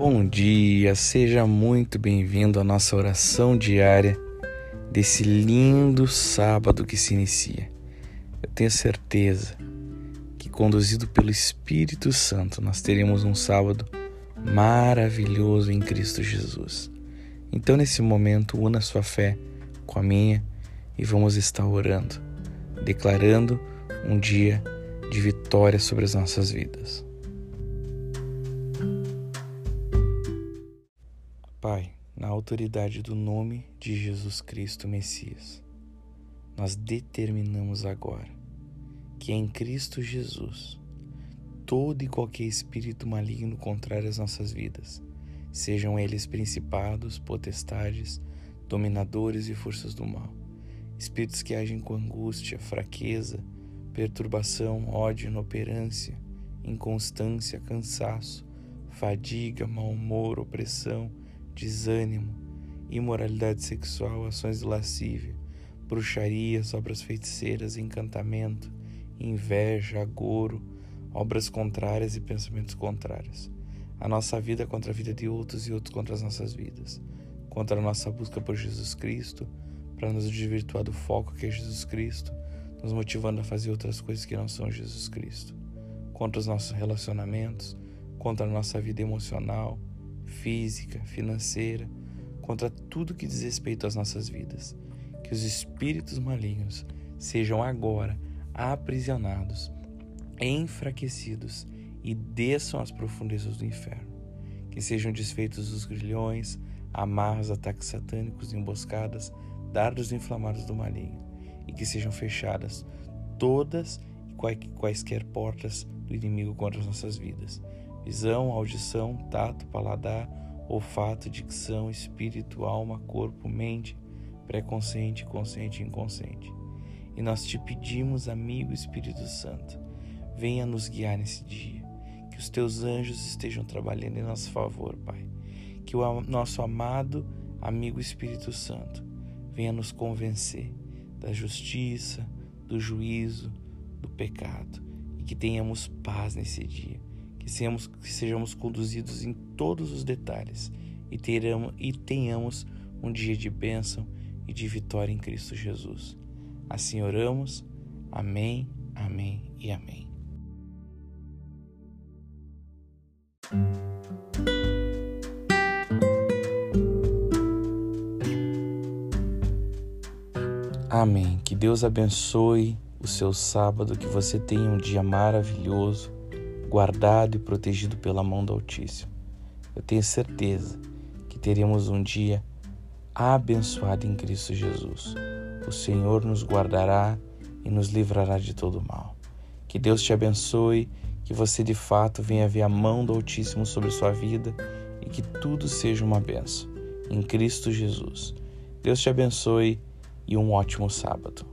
Bom dia, seja muito bem-vindo à nossa oração diária desse lindo sábado que se inicia. Eu tenho certeza que, conduzido pelo Espírito Santo, nós teremos um sábado maravilhoso em Cristo Jesus. Então, nesse momento, una sua fé com a minha e vamos estar orando, declarando um dia de vitória sobre as nossas vidas. Autoridade do nome de Jesus Cristo Messias, nós determinamos agora que em Cristo Jesus todo e qualquer espírito maligno contrário às nossas vidas, sejam eles principados, potestades, dominadores e forças do mal, espíritos que agem com angústia, fraqueza, perturbação, ódio, inoperância, inconstância, cansaço, fadiga, mau humor, opressão, desânimo, imoralidade sexual, ações de lascívia, bruxarias, obras feiticeiras, encantamento, inveja, agouro, obras contrárias e pensamentos contrários. A nossa vida contra a vida de outros e outros contra as nossas vidas. Contra a nossa busca por Jesus Cristo, para nos desvirtuar do foco que é Jesus Cristo, nos motivando a fazer outras coisas que não são Jesus Cristo. Contra os nossos relacionamentos, contra a nossa vida emocional, física, financeira, contra tudo que diz respeito às nossas vidas. Que os espíritos malignos sejam agora aprisionados, enfraquecidos e desçam às profundezas do inferno. Que sejam desfeitos os grilhões, amarras, ataques satânicos, emboscadas, dardos inflamados do maligno, e que sejam fechadas todas e quaisquer portas do inimigo contra as nossas vidas visão, audição, tato, paladar, olfato, dicção, espírito, alma, corpo, mente, pré-consciente, consciente e inconsciente. E nós te pedimos, amigo Espírito Santo, venha nos guiar nesse dia, que os teus anjos estejam trabalhando em nosso favor, Pai. Que o nosso amado amigo Espírito Santo venha nos convencer da justiça, do juízo, do pecado e que tenhamos paz nesse dia que sejamos, sejamos conduzidos em todos os detalhes e, teramos, e tenhamos um dia de bênção e de vitória em Cristo Jesus. Assim oramos. Amém, amém e amém. Amém. Que Deus abençoe o seu sábado, que você tenha um dia maravilhoso guardado e protegido pela mão do Altíssimo. Eu tenho certeza que teremos um dia abençoado em Cristo Jesus. O Senhor nos guardará e nos livrará de todo mal. Que Deus te abençoe, que você de fato venha ver a mão do Altíssimo sobre sua vida e que tudo seja uma benção. Em Cristo Jesus. Deus te abençoe e um ótimo sábado.